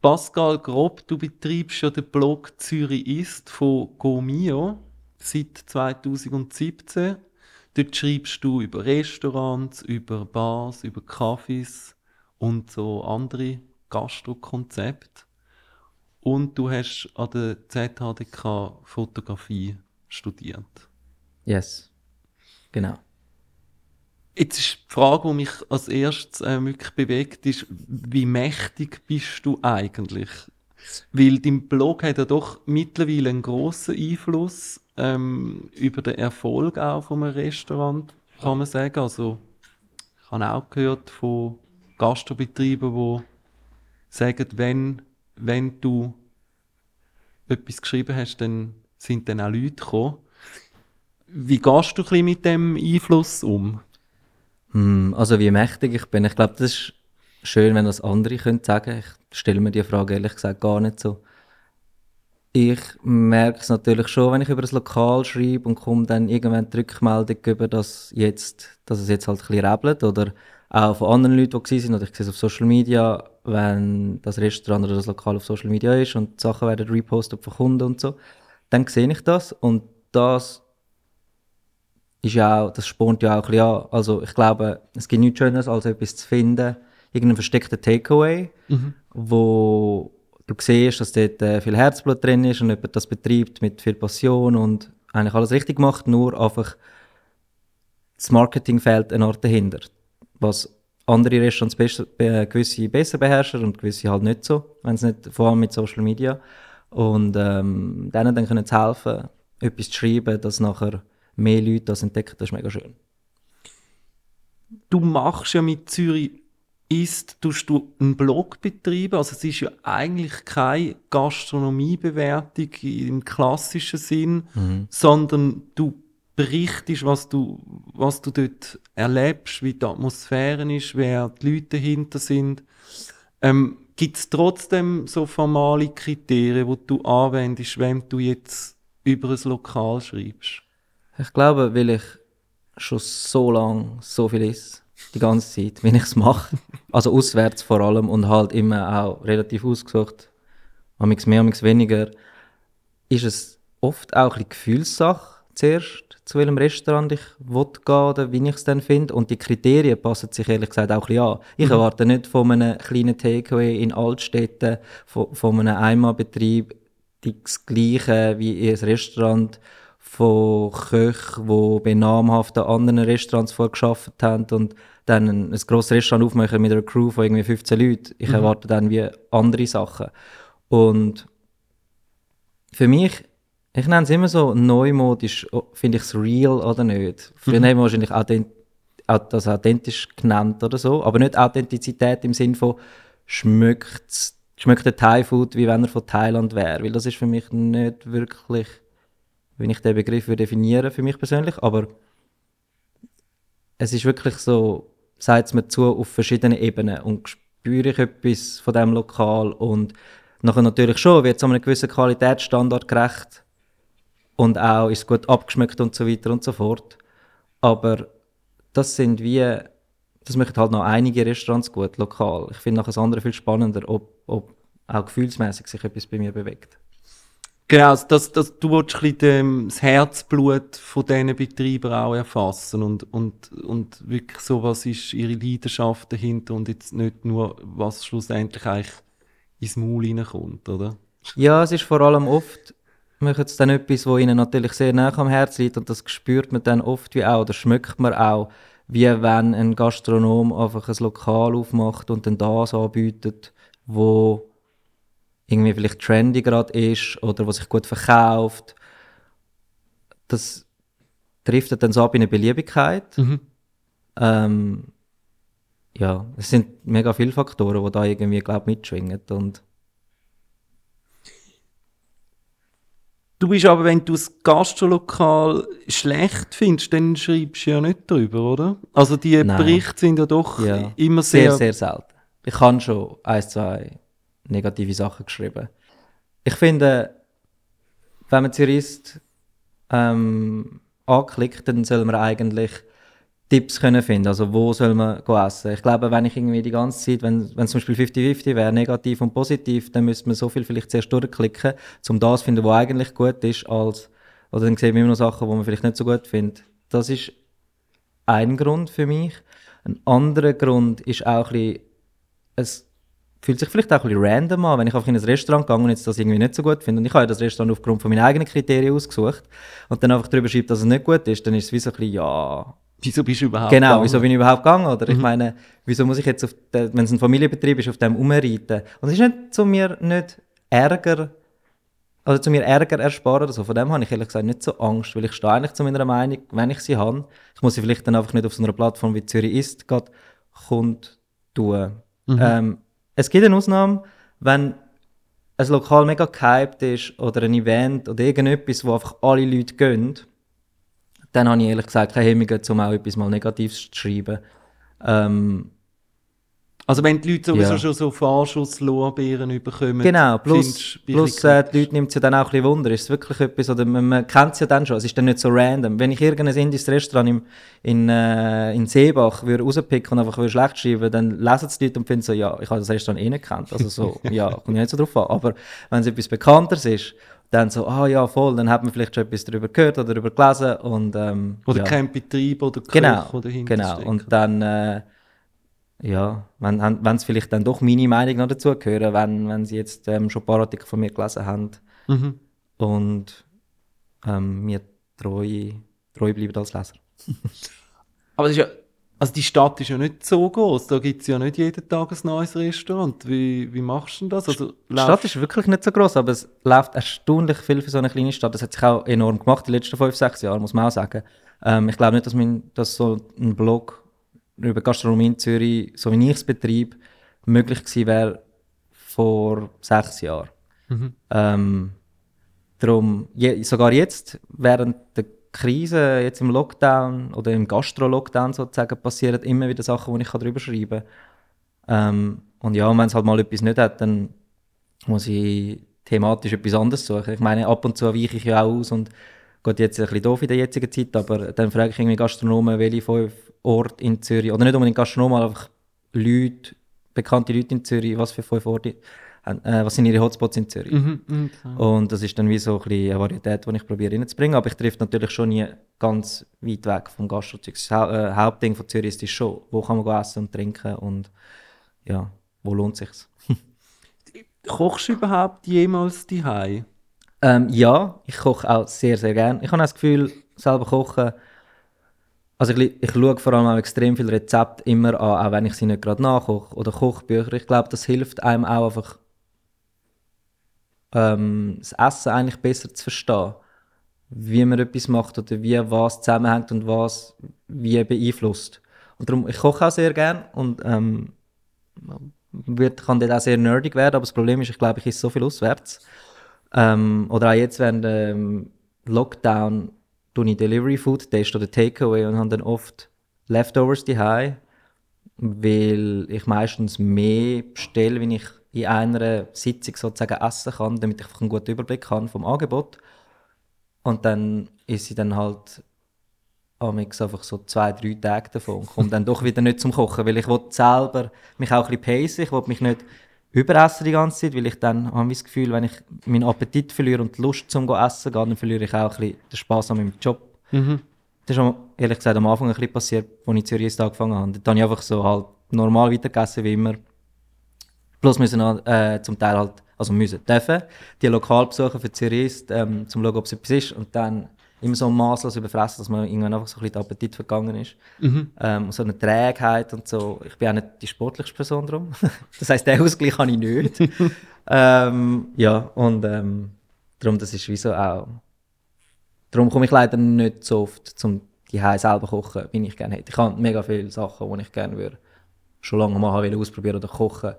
Pascal Grob, du betreibst ja den Blog Zürich ist von GoMio seit 2017. Dort schreibst du über Restaurants, über Bars, über Cafés und so andere Gastrokonzepte. Und du hast an der ZHDK Fotografie studiert. Yes. Genau. Jetzt ist die Frage, die mich als erstes äh, wirklich bewegt, ist, wie mächtig bist du eigentlich? Weil dein Blog hat ja doch mittlerweile einen grossen Einfluss ähm, über den Erfolg auch von einem Restaurant, kann man sagen. Also, ich habe auch gehört von Gastrobetrieben, die sagen, wenn, wenn du etwas geschrieben hast, dann sind dann auch Leute gekommen. Wie gehst du ein mit dem Einfluss um? Hm, also wie mächtig ich bin. Ich glaube, das ist schön, wenn das andere können sagen. Ich stelle mir die Frage ehrlich gesagt gar nicht so. Ich merke es natürlich schon, wenn ich über das Lokal schreibe und komme dann irgendwann die Rückmeldung über, dass, jetzt, dass es jetzt halt ein bisschen rebelt oder auch von anderen Leuten, die waren, oder ich sehe es auf Social Media, wenn das Restaurant oder das Lokal auf Social Media ist und Sachen werden repostet von Kunden und so, dann sehe ich das und das ist ja auch, das spornt ja auch ein bisschen an. Also ich glaube, es gibt nichts Schöneres, als etwas zu finden, irgendeinen versteckten Takeaway, mhm. wo du siehst, dass dort äh, viel Herzblut drin ist und jemand das betreibt mit viel Passion und eigentlich alles richtig macht, nur einfach das Marketing fehlt eine Art dahinter. Was andere Restaurants besser, äh, gewisse besser beherrschen und gewisse halt nicht so, wenn es nicht, vor allem mit Social Media. Und ähm, denen dann können helfen, etwas zu schreiben, das nachher mehr Leute das entdecken, das ist mega schön. Du machst ja mit Zürich ist, tust du einen Blog betreiben, also es ist ja eigentlich keine Gastronomiebewertung im klassischen Sinn, mhm. sondern du berichtest, was du, was du dort erlebst, wie die Atmosphäre ist, wer die Leute dahinter sind. Ähm, Gibt es trotzdem so formale Kriterien, die du anwendest, wenn du jetzt über ein Lokal schreibst? Ich glaube, weil ich schon so lange so viel ist, die ganze Zeit, wenn ich es mache, also auswärts vor allem und halt immer auch relativ ausgesucht, amigs mehr, amigs weniger, ist es oft auch ein Gefühlssache zuerst, zu welchem Restaurant ich will gehen oder wie ich es dann finde. Und die Kriterien passen sich ehrlich gesagt auch ein bisschen an. Ich mhm. erwarte nicht von einem kleinen Takeaway in Altstädten, von, von einem Einmalbetrieb das Gleiche wie ein Restaurant von Köchen, die bei namhaften anderen Restaurants vorgearbeitet haben und dann ein, ein grosses Restaurant aufmachen mit einer Crew von irgendwie 15 Leuten. Ich mhm. erwarte dann wie andere Sachen. Und für mich, ich nenne es immer so neumodisch, finde ich es real oder nicht. Früher mhm. haben wir wahrscheinlich authent das authentisch genannt oder so, aber nicht Authentizität im Sinne von schmeckt, schmeckt der Thai-Food, wie wenn er von Thailand wäre, weil das ist für mich nicht wirklich wenn ich den Begriff definieren für mich persönlich, aber es ist wirklich so, sagt es mir zu auf verschiedenen Ebenen und spüre ich etwas von dem Lokal und nachher natürlich schon, wird es einem gewissen Qualitätsstandard gerecht und auch ist es gut abgeschmeckt und so weiter und so fort. Aber das sind wie, das machen halt noch einige Restaurants gut, lokal. Ich finde nachher das andere viel spannender, ob, ob auch gefühlsmäßig sich etwas bei mir bewegt. Genau, also das, das, du willst ein bisschen das Herzblut von diesen Betreibern auch erfassen und, und, und wirklich so, was ist ihre Leidenschaft dahinter und jetzt nicht nur, was schlussendlich eigentlich ins Maul reinkommt, oder? Ja, es ist vor allem oft, machen sie dann etwas, was ihnen natürlich sehr nah am Herzen liegt und das spürt man dann oft wie auch, oder schmeckt man auch, wie wenn ein Gastronom einfach ein Lokal aufmacht und dann das anbietet, wo irgendwie vielleicht trendy gerade ist oder was sich gut verkauft. Das trifft dann so ab in eine Beliebigkeit. Mhm. Ähm, ja, es sind mega viele Faktoren, die da irgendwie, glaube mitschwingen und Du bist aber, wenn du das Gastrolokal schlecht findest, dann schreibst du ja nicht drüber, oder? Also die Nein. Berichte sind ja doch ja. immer sehr... Sehr, sehr selten. Ich kann schon ein, zwei negative Sachen geschrieben. Ich finde, wenn man Zürist ähm, anklickt, dann soll man eigentlich Tipps können finden. Also wo soll man essen? Ich glaube, wenn ich irgendwie die ganze Zeit, wenn, wenn zum Beispiel 50-50 wäre, negativ und positiv, dann müsste man so viel vielleicht zuerst durchklicken, um das zu finden, was eigentlich gut ist, als, oder dann sehen wir immer noch Sachen, die man vielleicht nicht so gut findet. Das ist ein Grund für mich. Ein anderer Grund ist auch ein bisschen, fühlt sich vielleicht auch ein bisschen random an, wenn ich einfach in ein Restaurant gehe und jetzt das irgendwie nicht so gut finde. Und ich habe ja das Restaurant aufgrund von meinen eigenen Kriterien ausgesucht und dann einfach darüber schreibe, dass es nicht gut ist, dann ist es wie so ein bisschen, ja, Wieso bist du überhaupt Genau, gegangen? wieso bin ich überhaupt gegangen? Oder Mhm. ich meine, wieso muss ich jetzt, den, wenn es ein Familienbetrieb ist, auf dem umreiten? Und es ist nicht zu mir nicht Ärger, also zu mir Ärger ersparen oder so. Von dem habe ich ehrlich gesagt nicht so Angst, weil ich stehe eigentlich zu meiner Meinung, wenn ich sie habe, ich muss sie vielleicht dann einfach nicht auf so einer Plattform wie Zürich ist, gerade kund tun. Mhm. Ähm, es gibt eine Ausnahme, wenn ein Lokal mega gehypt ist oder ein Event oder irgendetwas, wo einfach alle Leute gehen, dann habe ich ehrlich gesagt keine Hemmungen, um auch etwas mal Negatives zu schreiben. Ähm, Also wenn die Leute sowieso Ja. schon so Vorschusslorbeeren bekommen, genau, plus, plus äh, die Leute nimmt es ja dann auch ein bisschen Wunder. Ist es wirklich etwas, oder man, man kennt es ja dann schon, es ist dann nicht so random. Wenn ich irgendein indisches Restaurant im, in, äh, in Seebach würde rauspicken und einfach würde schlecht schreiben, dann lesen es die Leute und finden so, ja, ich habe das Restaurant eh nicht gekannt. Also so, ja, kommt ja nicht so drauf an. Aber wenn es etwas Bekannteres ist, dann so, ah ja, voll, dann hat man vielleicht schon etwas darüber gehört oder darüber gelesen und ähm, Oder ja. kein Betrieb oder Koch, Genau, der dahinter genau. Und dann, äh, ja, wenn es vielleicht dann doch meine Meinung noch dazugehören, wenn, wenn sie jetzt ähm, schon ein paar Artikel von mir gelesen haben Mhm. und ähm, mir treu, treu bleiben als Leser. Aber es ist ja, also die Stadt ist ja nicht so groß. Da gibt es ja nicht jeden Tag ein neues Restaurant. Wie, wie machst du denn das? Also, Die Stadt ist wirklich nicht so groß, aber es läuft erstaunlich viel für so eine kleine Stadt. Das hat sich auch enorm gemacht die letzten fünf, sechs Jahre, muss man auch sagen. Ähm, ich glaube nicht, dass, mein, dass so ein Blog über Gastronomie in Zürich, so wie ich es betreibe, möglich gewesen wäre vor sechs Jahren. Mhm. Ähm, darum, je, sogar jetzt, während der Krise, jetzt im Lockdown oder im Gastro-Lockdown sozusagen, passieren immer wieder Sachen, wo ich darüber schreiben kann. Ähm, und ja, wenn es halt mal etwas nicht hat, dann muss ich thematisch etwas anderes suchen. Ich meine, ab und zu weiche ich ja auch aus und geht jetzt ein bisschen doof in der jetzigen Zeit, aber dann frage ich irgendwie Gastronomen, welche fünf Orte in Zürich, oder nicht unbedingt Gastronomen, aber einfach Leute, bekannte Leute in Zürich, was für fünf Orte, äh, was sind ihre Hotspots in Zürich. Mhm. Mhm. Und das ist dann wie so ein bisschen eine Varietät, die ich probiere reinzubringen. Aber ich treffe natürlich schon nie ganz weit weg vom Gastrozeug. Das Hau äh, Hauptding von Zürich ist, schon, wo kann man essen und trinken und ja, wo lohnt sich's? Kochst du überhaupt jemals die Ähm, ja, ich koche auch sehr, sehr gerne. Ich habe das Gefühl, selber kochen. Also ich, ich schaue vor allem auch extrem viele Rezepte immer an, auch wenn ich sie nicht gerade nachkoche. Oder Kochbücher. Ich glaube, das hilft einem auch einfach, ähm, das Essen eigentlich besser zu verstehen. Wie man etwas macht oder wie was zusammenhängt und was wie beeinflusst. Und darum, ich koche auch sehr gerne und ähm, wird, kann dort auch sehr nerdig werden, aber das Problem ist, ich glaube, ich esse so viel auswärts. Ähm, oder auch jetzt während dem Lockdown tue ich Delivery Food testen oder Takeaway und habe dann oft Leftovers daheim, weil ich meistens mehr bestelle, wenn ich in einer Sitzung sozusagen essen kann, damit ich einen guten Überblick habe vom Angebot. Und dann ist sie dann halt amix einfach so zwei, drei Tage davon. Komme dann doch wieder nicht zum Kochen, weil ich will selber mich auch ein bisschen pacen. Ich will mich nicht überessen die ganze Zeit, weil ich dann habe ich das Gefühl, wenn ich meinen Appetit verliere und die Lust zum essen gehe, dann verliere ich auch ein bisschen den Spass an meinem Job. Mhm. Das ist ehrlich gesagt am Anfang ein bisschen passiert, als ich in Zürich angefangen habe. Dann habe ich einfach so halt normal weitergegessen wie immer. Plus müssen noch, äh, zum Teil halt, also müssen, dürfen, die Lokalbesucher für Zürich ähm, zum schauen, ob es etwas ist. Und dann immer so maßlos überfressen, dass man irgendwann einfach so ein bisschen der Appetit vergangen ist. Mhm. Ähm, so eine Trägheit und so. Ich bin auch nicht die sportlichste Person drum. das heisst, den Ausgleich habe ich nicht. ähm, ja, und ähm, darum, das ist wie so auch. Darum komme ich leider nicht so oft zum die selber kochen, wie ich gerne hätte. Ich habe mega viele Sachen, die ich gerne würde. Schon lange mal ausprobieren oder kochen.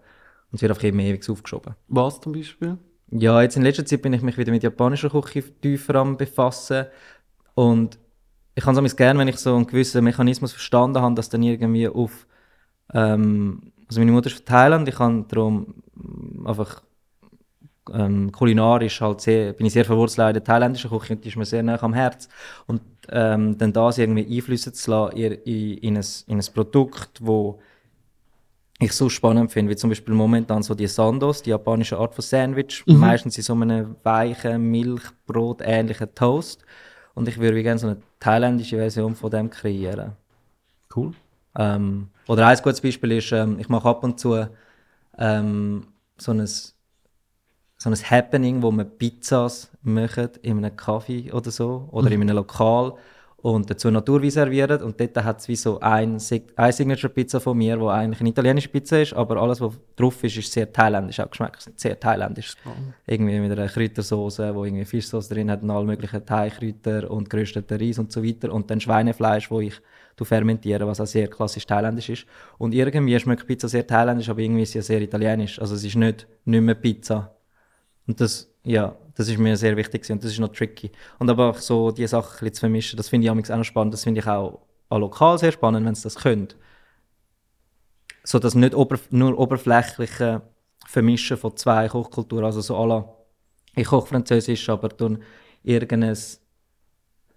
Und es wird einfach immer ewig aufgeschoben. Was zum Beispiel? Ja, jetzt in letzter Zeit bin ich mich wieder mit japanischer Küche tiefer am befassen und ich kann es gerne, wenn ich so einen gewissen Mechanismus verstanden habe, dass dann irgendwie auf ähm, also meine Mutter ist von Thailand, ich kann darum einfach ähm, kulinarisch halt sehr, bin ich sehr verwurzelt in der thailändischen Küche und die ist mir sehr nah am Herz. Und ähm, dann das irgendwie einflüssen zu lassen in, in, ein, in ein Produkt, wo ich so spannend finde, wie zum Beispiel momentan so die Sandos, die japanische Art von Sandwich, mhm. meistens in so einem weichen, Milchbrot-ähnlichen Toast. Und ich würde gerne so eine thailändische Version von dem kreieren. Cool. Ähm, oder ein gutes Beispiel ist, ähm, ich mache ab und zu ähm, so ein so ein Happening, wo man Pizzas machen in einem Kaffee oder so oder mhm. in einem Lokal und dazu Naturwein servieren und dort hat es wie so ein, eine Signature-Pizza von mir, wo eigentlich eine italienische Pizza ist, aber alles, was drauf ist, ist sehr thailändisch, auch geschmeckt sehr thailändisch. Oh. Irgendwie mit einer Kräutersoße, wo irgendwie Fischsauce drin hat und alle möglichen Thai-Kräuter und gerösteten Reis und so weiter und dann Schweinefleisch, wo ich fermentiere, was auch sehr klassisch thailändisch ist. Und irgendwie schmeckt Pizza sehr thailändisch, aber irgendwie ist sie ja sehr italienisch. Also es ist nicht, nicht mehr Pizza, und das, ja, das ist mir sehr wichtig und das ist noch tricky. Und aber auch so die Sachen zu vermischen, das finde ich auch noch spannend. Das finde ich auch, auch lokal sehr spannend, wenn es das könnt. So dass nicht ober, nur oberflächliche Vermischen von zwei Kochkulturen, also so alle, ich koche Französisch, aber dann irgendein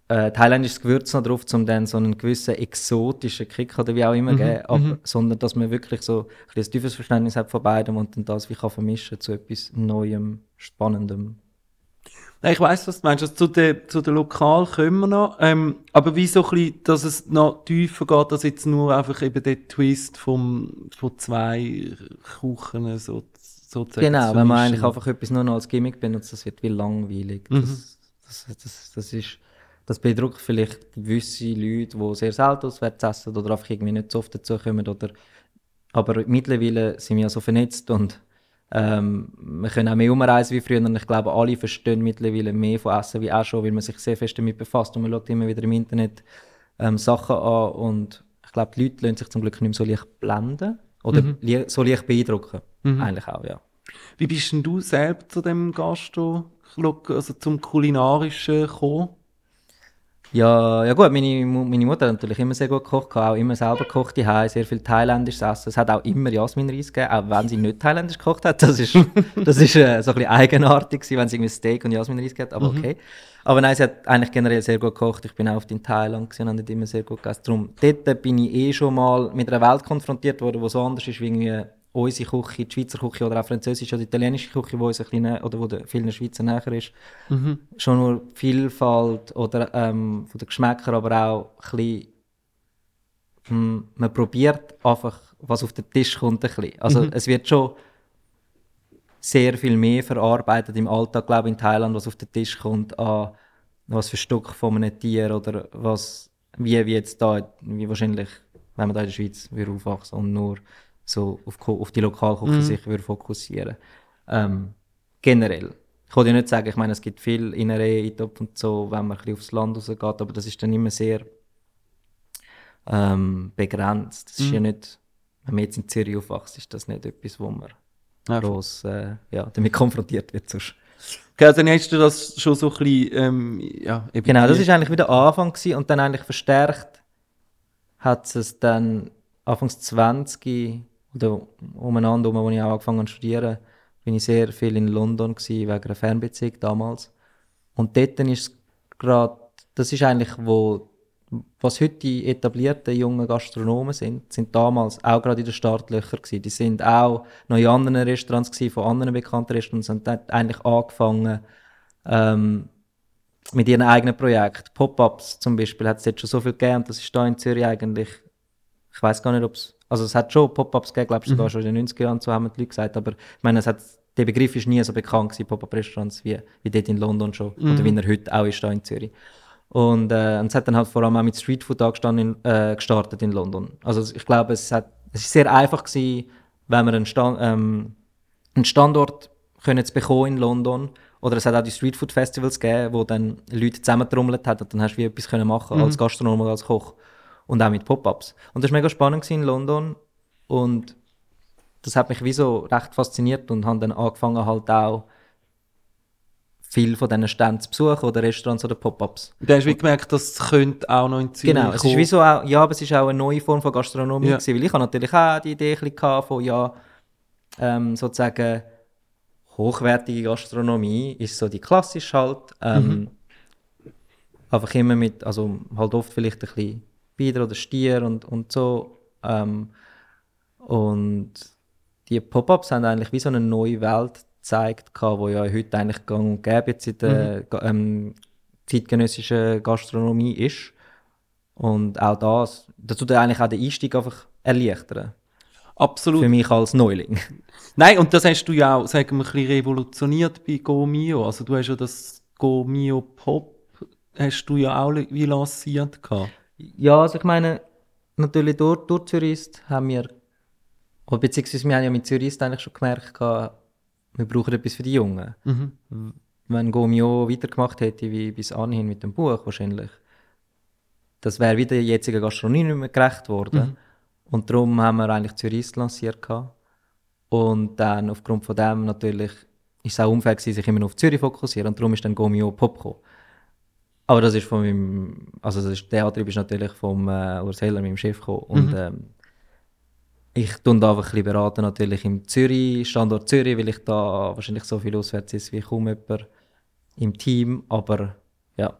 äh, thailändisches Gewürz noch drauf, um dann so einen gewissen exotischen Kick oder wie auch immer mhm, geben, aber, mhm. sondern dass man wirklich so ein, ein tiefes Verständnis hat von beidem und dann das wie kann vermischen zu etwas Neuem, Spannendem. Ich weiß, was du meinst. Also zu den zu der Lokal kommen wir noch. Ähm, aber wie so ein bisschen, dass es noch tiefer geht, dass jetzt nur einfach eben der Twist vom, von zwei Kuchen so, sozusagen Genau, wenn man eigentlich einfach etwas nur noch als Gimmick benutzt, das wird wie langweilig. Mhm. Das, das, das, das ist das bedrückt vielleicht gewisse Leute, die sehr selten auswärts essen oder einfach irgendwie nicht so oft dazu kommen. Oder, aber mittlerweile sind wir ja so vernetzt und ähm, wir können auch mehr umreisen wie früher. Und ich glaube, alle verstehen mittlerweile mehr von Essen wie auch schon, weil man sich sehr fest damit befasst. Und man schaut immer wieder im Internet ähm, Sachen an. Und ich glaube, die Leute lassen sich zum Glück nicht mehr so leicht blenden oder mhm. so leicht beeindrucken. Mhm. Eigentlich auch, ja. Wie bist denn du selbst zu dem Gastro, also zum Kulinarischen gekommen? Ja, ja gut, meine, meine Mutter hat natürlich immer sehr gut gekocht, auch immer selber gekocht daheim, sehr viel thailändisches Essen. Es hat auch immer Jasminreis gegeben, auch wenn sie nicht thailändisch gekocht hat. Das ist, das ist äh, so ein bisschen eigenartig wenn sie irgendwie Steak und Jasminreis gibt, aber mhm. okay. Aber nein, sie hat eigentlich generell sehr gut gekocht. Ich bin auch oft in Thailand und habe immer sehr gut gegessen. Darum, dort bin ich eh schon mal mit einer Welt konfrontiert worden, die so anders ist wie irgendwie unsere Küche, die Schweizer Küche oder auch französische oder italienische Küche, wo bisschen, oder wo der vielen Schweizer näher ist, mhm. schon nur Vielfalt oder ähm, von den Geschmäckern, aber auch ein bisschen, hm, man probiert einfach, was auf den Tisch kommt, ein bisschen. Also mhm. es wird schon sehr viel mehr verarbeitet im Alltag, glaube ich, in Thailand, was auf den Tisch kommt, an was für Stück von einem Tier oder was, wie, wie jetzt da, wie wahrscheinlich, wenn man da in der Schweiz aufwachsen und nur so auf, auf die Lokalküche mhm. sich würde fokussieren ähm, Generell. Ich wollte ja nicht sagen, ich meine, es gibt viel Innerei, Eintopf und so, wenn man ein bisschen aufs Land rausgeht, aber das ist dann immer sehr ähm, begrenzt. Das ist ja mhm. nicht, wenn man jetzt in Zürich aufwächst, ist das nicht etwas, wo man ja. groß äh, ja, damit konfrontiert wird. Sonst. Okay, also dann hast du das schon so ein bisschen, ähm, ja, Genau, das war eigentlich wieder Anfang gewesen, und dann eigentlich verstärkt hat es dann Anfangs 20 oder umeinander, wo ich auch angefangen habe zu studieren, bin ich sehr viel in London gewesen, wegen einer Fernbeziehung damals. Und dort ist gerade, das ist eigentlich, wo, was heute die etablierten jungen Gastronomen sind, sind damals auch gerade in den Startlöchern gewesen. Die sind auch noch in anderen Restaurants gewesen, von anderen bekannten Restaurants und haben eigentlich angefangen, ähm, mit ihren eigenen Projekten. Pop-ups zum Beispiel hat es jetzt schon so viel gegeben und das ist da in Zürich eigentlich, ich weiß gar nicht, ob es also es hat schon Pop-ups gegeben, glaube ich, sogar mhm. schon in den 90er Jahren, so haben die Leute gesagt, aber ich meine, es hat, der Begriff ist nie so bekannt gewesen, Pop-up-Restaurants, wie, wie dort in London schon, mhm. oder wie er heute auch ist, da in Zürich. Und, äh, und es hat dann halt vor allem auch mit Streetfood angestanden, äh, gestartet in London. Also ich glaube, es, hat, es ist sehr einfach gewesen, wenn man einen, Stand, ähm, einen Standort können zu bekommen in London oder es hat auch die Streetfood Festivals gegeben, wo dann Leute zusammentrommelt haben und dann hast du wie etwas können machen mhm. als Gastronom oder als Koch und auch mit Pop-ups. Und das war mega spannend in London und das hat mich wie so recht fasziniert und habe dann angefangen halt auch viel von diesen Ständen zu besuchen oder Restaurants oder Pop-ups. Du hast wie gemerkt, das könnte auch noch in Zürich Genau, es ist wie so auch, ja, aber es ist auch eine neue Form von Gastronomie ja. gewesen, weil ich habe natürlich auch die Idee von, ja, ähm, sozusagen hochwertige Gastronomie ist so die klassische halt. Ähm, Einfach immer mit, also halt oft vielleicht ein bisschen Bieder oder Stier und, und so. Ähm, und die Pop-Ups haben eigentlich wie so eine neue Welt gezeigt, die wo ja heute eigentlich gang und gäbe jetzt in der ga- ähm, zeitgenössischen Gastronomie ist. Und auch das, das tut eigentlich auch den Einstieg einfach erleichtern. Absolut. Für mich als Neuling. Nein, und das hast du ja auch, sagen wir, ein bisschen revolutioniert bei Go Mio. Also du hast ja das Go Mio Pop, hast du ja auch wie lanciert gehabt. Ja, also ich meine, natürlich durch, durch Zürist haben wir, oder beziehungsweise wir haben ja mit Zürist eigentlich schon gemerkt, wir brauchen etwas für die Jungen. Wenn Gomio weitergemacht hätte wie bis anhin mit dem Buch wahrscheinlich, das wäre wieder der jetzigen Gastronomie nicht mehr gerecht worden. Und darum haben wir eigentlich Zürist lanciert. Gehabt. Und dann aufgrund von dem natürlich ist es auch unfair gewesen, sich immer nur auf Zürich fokussieren und darum ist dann Gomio Pop gekommen. Aber das ist von meinem, also das ist, der Antrieb ist natürlich vom äh, Urs Heller, meinem Chef gekommen. Und ähm, ich tue da einfach ein bisschen beraten, natürlich im Zürich, Standort Zürich, weil ich da wahrscheinlich so viel auswärts ist wie kaum jemand im Team, aber ja.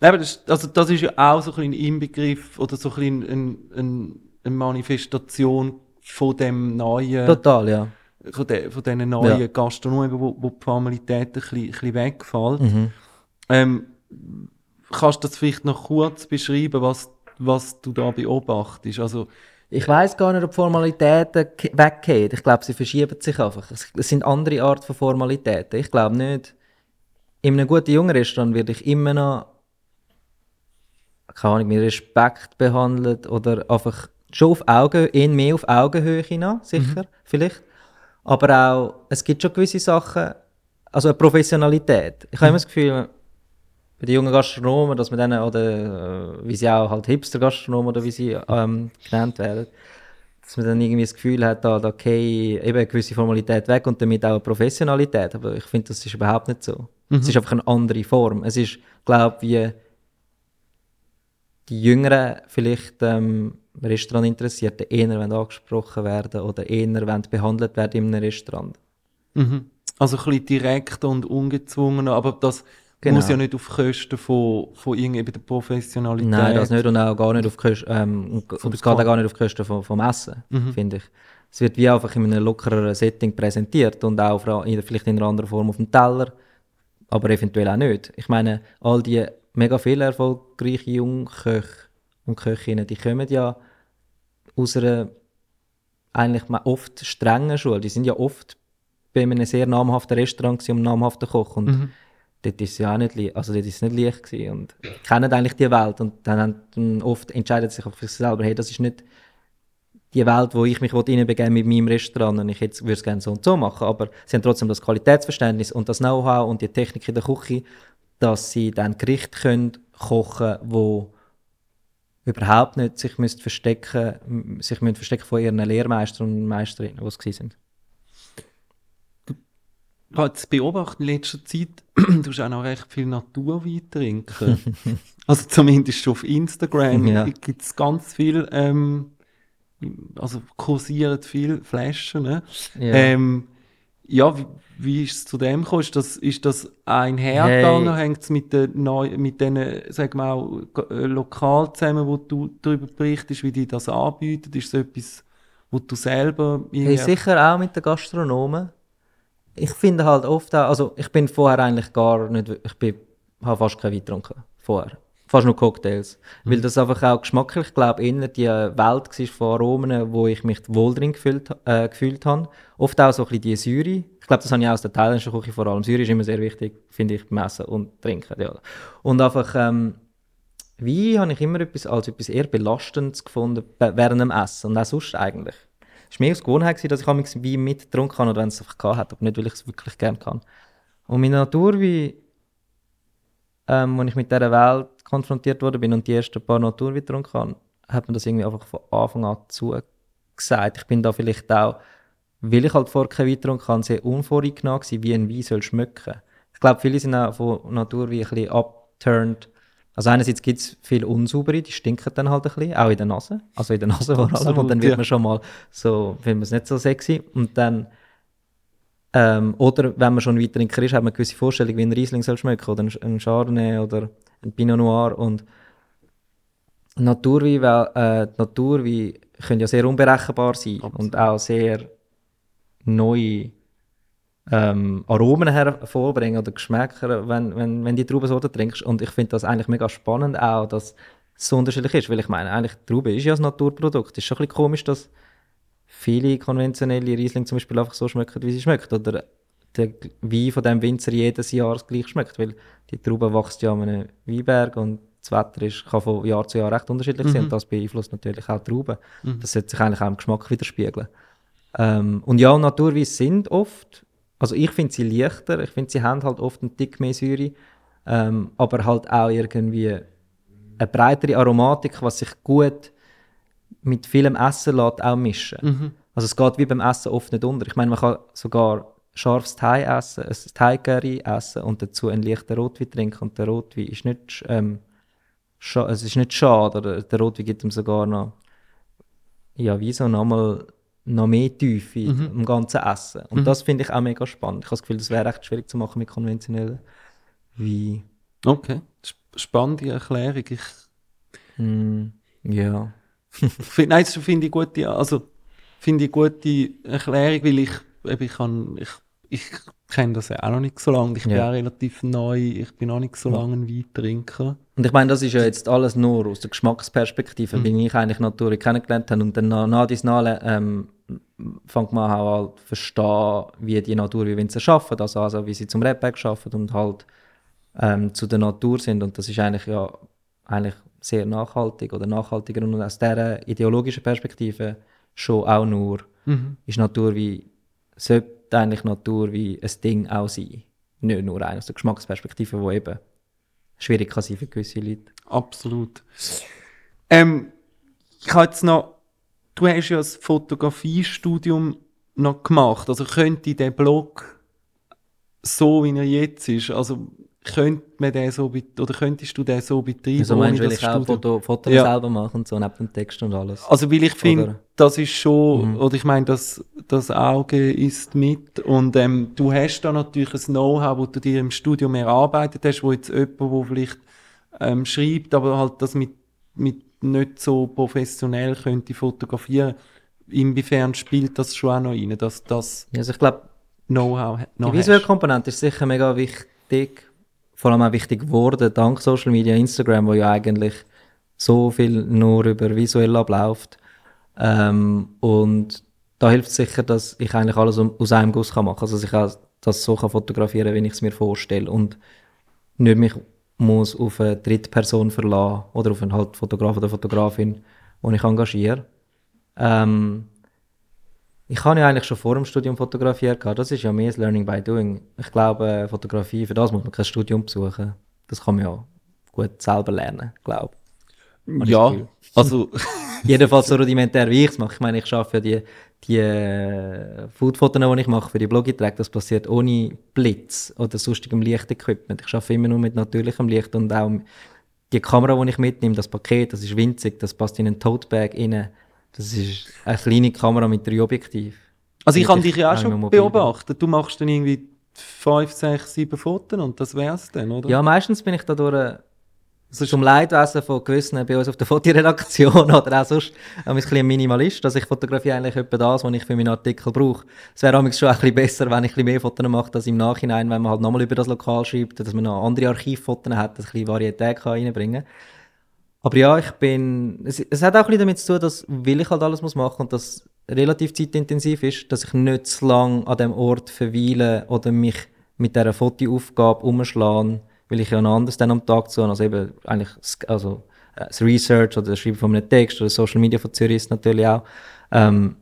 Nein, aber das, also das ist ja auch so ein Inbegriff oder so ein ein, ein, eine Manifestation von dem neuen, Total, ja. von, de, von diesen neuen Ja. Gastronomen, wo, wo die Formalität ein bisschen, ein bisschen wegfällt. Mhm. Ähm, kannst du das vielleicht noch kurz beschreiben, was, was du da beobachtest? Also, Ich weiß gar nicht, ob Formalitäten weggehen. Ich glaube, sie verschieben sich einfach. Es, sind andere Art von Formalitäten. Ich glaube nicht. In einem guten jungen Restaurant werde ich immer noch, keine Ahnung, mit Respekt behandelt oder einfach schon auf Augen, eher mehr auf Augenhöhe noch, sicher, vielleicht. Aber auch, es gibt schon gewisse Sachen, also eine Professionalität. Ich habe immer das Gefühl, bei den jungen Gastronomen, dass man denen, oder äh, wie sie auch halt Hipster-Gastronomen oder wie sie ähm, genannt werden, dass man dann irgendwie das Gefühl hat, da, da gehe eben eine gewisse Formalität weg und damit auch eine Professionalität. Aber ich finde, das ist überhaupt nicht so. Es ist einfach eine andere Form. Es ist, glaube ich, wie die Jüngeren vielleicht ähm, Restaurantinteressierten eher wollen angesprochen werden oder eher wollen behandelt werden in einem Restaurant. mhm. also ein bisschen direkter und ungezwungener, aber das Genau. muss ja nicht auf Kosten von, von irgendwie der Professionalität. Nein, das nicht und auch gar nicht auf Kosten, ähm, und, es geht auch gar nicht auf Kosten vom, vom Essen, finde ich. Es wird wie einfach in einem lockereren Setting präsentiert und auch in, vielleicht in einer anderen Form auf dem Teller, aber eventuell auch nicht. Ich meine, all die mega viele erfolgreiche Jungköche und Köchinnen, die kommen ja aus einer eigentlich oft strengen Schule. Die sind ja oft bei einem sehr namhaften Restaurant gewesen, um namhaften Koch und dort ist es ja auch nicht, li- also dort ist nicht leicht gewesen und kennen eigentlich die Welt und dann, haben, oft entscheidet sich für sich selber, hey, das ist nicht die Welt, wo ich mich reinbegeben mit meinem Restaurant und ich jetzt würde es gerne so und so machen, aber sie haben trotzdem das Qualitätsverständnis und das Know-how und die Technik in der Küche, dass sie dann Gerichte können kochen, wo überhaupt nicht sich verstecken, sich verstecken von ihren Lehrmeistern und Meisterinnen, die es sind. Ich habe jetzt beobachtet in letzter Zeit, du hast auch noch recht viel Naturwein trinken. also zumindest schon auf Instagram Ja. gibt es ganz viel, ähm, also kursieren viele Flaschen. Ne? Ja. Ähm, ja, wie, wie ist es zu dem gekommen? Ist das, ist das einhergegangen? Hey. Hängt es mit den neu, mit den, sagen wir auch, äh, lokal zusammen, wo du darüber berichtest, wie die das anbieten? Ist es etwas, wo du selber Hey, sicher auch mit den Gastronomen. Ich finde halt oft auch, also ich bin vorher eigentlich gar nicht, ich bin, habe fast kein Wein getrunken, vorher. Fast nur Cocktails. Weil das einfach auch geschmacklich, ich glaube, eher die Welt war von Aromen, wo ich mich wohl drin gefühlt, äh, gefühlt habe. Oft auch so ein bisschen die Säure. Ich glaube, das habe ich auch aus der thailändischen Küche vor allem. Säure ist immer sehr wichtig, finde ich, beim Essen und Trinken. Ja. Und einfach, ähm, Wein habe ich immer etwas, als etwas eher Belastendes gefunden während dem Essen und auch sonst eigentlich. War mehr aus Gewohnheit, gewesen, dass ich manchmal Wein mitgetrunken habe oder wenn es einfach gehabt hat, aber nicht, weil ich es wirklich gerne kann. Und mit Naturwein, ähm, als ich mit dieser Welt konfrontiert worden bin und die ersten paar Naturwein getrunken habe, hat mir das irgendwie einfach von Anfang an zugesagt. Ich bin da vielleicht auch, weil ich halt vorher kein Wein getrunken habe, sehr unvoreingenommen gewesen, wie ein Wein soll schmecken. Ich glaube, viele sind auch von Naturwein ein bisschen upturned. Also einerseits gibt es viel unsaubere, die stinken dann halt ein bisschen, auch in der Nase. Also in der Nase vor allem. Und dann wird man schon mal so, findet man es nicht so sexy. Und dann Ähm, oder wenn man schon Weintrinker ist, hat man eine gewisse Vorstellung, wie ein Riesling soll schmecken oder ein, ein Chardonnay oder ein Pinot Noir und Naturwein, weil, äh, die Naturwein können ja sehr unberechenbar sein Absolut. und auch sehr neue ähm, Aromen hervorbringen oder Geschmäcker, wenn, wenn, wenn die Traubensorte trinkst. Und ich finde das eigentlich mega spannend auch, dass es so unterschiedlich ist, weil ich meine, eigentlich Traube ist ja ein Naturprodukt. Es ist schon ein bisschen komisch, dass viele konventionelle Riesling zum Beispiel einfach so schmecken, wie sie schmeckt. Oder der Wein von diesem Winzer jedes Jahr gleich schmeckt, weil die Traube wächst ja an einem Weinberg und das Wetter ist, kann von Jahr zu Jahr recht unterschiedlich sein Mhm. und das beeinflusst natürlich auch die Trauben. Mhm. Das sollte sich eigentlich auch im Geschmack widerspiegeln. Ähm, und ja, Naturweine sind oft, also ich finde sie leichter, ich finde sie haben halt oft einen Tick mehr Säure, ähm, aber halt auch irgendwie eine breitere Aromatik, was sich gut mit vielem Essen lässt, auch mischen. Mhm. Also es geht wie beim Essen oft nicht unter. Ich meine, man kann sogar scharfes Thai essen, ein Thai-Curry essen und dazu einen leichten Rotwein trinken und der Rotwein ist nicht, ähm, scha es ist nicht schade, oder der Rotwein gibt ihm sogar noch, ja, wie so nochmal noch mehr Tiefe Mhm. im ganzen Essen. Und Mhm. das finde ich auch mega spannend. Ich habe das Gefühl, das wäre recht schwierig zu machen mit konventionellen Wein. Okay, Sp- spannende Erklärung. Ich Hm, ja. find, nein, das finde ich gute, also finde ich gute Erklärung, weil ich, ich kann, ich, ich kenne das ja auch noch nicht so lange. Ich bin Ja. auch relativ neu, ich bin noch nicht so lange ein Weintrinker. Und ich meine, das ist ja jetzt alles nur aus der Geschmacksperspektive, Mhm. wie ich eigentlich Natur kennengelernt habe. Und dann nach, nach dies ähm, fängt man auch halt zu verstehen, wie die Natur wie Winzer arbeiten, also, also wie sie zum Rebberg arbeiten und halt ähm, zu der Natur sind. Und das ist eigentlich ja eigentlich sehr nachhaltig oder nachhaltiger und aus dieser ideologischen Perspektive schon auch nur Mhm. ist Natur wie sollte eigentlich Natur wie ein Ding auch sein. Nicht nur rein aus der Geschmacksperspektive, wo eben schwierig kann sein für gewisse Leute. Absolut. Ähm, ich habe jetzt noch, du hast ja das Fotografiestudium noch gemacht, also könnte der Blog so wie er jetzt ist, also könnte man den so oder könntest du den so betreiben Also meinst du, weil ich auch? Foto, Fotos Ja. selber mache und so, neben dem Text und alles. Also weil ich finde, das ist schon, Mhm. oder ich meine, das, das Auge ist mit und ähm, du hast da natürlich ein Know-how, das du dir im Studium erarbeitet hast, wo jetzt jemand, der vielleicht ähm, schreibt, aber halt das mit, mit nicht so professionell könnte fotografieren, inwiefern spielt das schon auch noch rein, dass das Also ich glaube, Know-how noch die visuelle? Komponente ist sicher mega wichtig, vor allem auch wichtig geworden, dank Social Media, Instagram, wo ja eigentlich so viel nur über visuell abläuft. Ähm, und da hilft es sicher, dass ich eigentlich alles aus einem Guss kann machen kann. Also dass ich auch das so kann fotografieren wie ich es mir vorstelle. Und nicht mich muss auf eine Drittperson verlassen oder auf einen halt Fotograf oder Fotografin, die ich engagiere. Ähm, ich habe ja eigentlich schon vor dem Studium fotografiert. Das ist ja mehr das Learning by Doing. Ich glaube, äh, Fotografie, für das muss man kein Studium besuchen. Das kann man ja gut selber lernen, glaube ich. Ja, also Jedenfalls so rudimentär, wie ich es mache. Ich meine, ich schaffe ja die, die äh, Foodfotos, die ich mache für die Blog-Einträge, das passiert ohne Blitz oder sonstigem Lichtequipment. Ich schaffe immer nur mit natürlichem Licht und auch die Kamera, die ich mitnehme, das Paket, das ist winzig, das passt in einen Tote-Bag rein. Das ist eine kleine Kamera mit drei Objektiven. Also ich habe dich ja auch schon beobachtet. Du machst dann irgendwie fünf, sechs, sieben Fotos und das wär's dann, oder? Ja, meistens bin ich dadurch Das ist- zum Leidwesen von gewissen bei uns auf der Fotoredaktion oder auch sonst ein bisschen ein Minimalist. Also ich fotografiere eigentlich etwa das, was ich für meinen Artikel brauche. Es wäre amigs schon ein bisschen besser, wenn ich ein mehr Fotos mache, als im Nachhinein, wenn man halt nochmal über das Lokal schreibt, dass man noch andere Archivfotos hat, dass ein bisschen Varietät kann reinbringen kann. Aber ja, ich bin. Es, es hat auch ein bisschen damit zu tun, dass, weil ich halt alles muss machen und das relativ zeitintensiv ist, dass ich nicht zu lange an dem Ort verweile oder mich mit dieser Fotoaufgabe umschlagen, weil ich ja noch anderes dann am Tag zu. Also eben eigentlich also, äh, das Research oder das Schreiben von einem Text oder Social Media von Zürich ist natürlich auch. Ähm,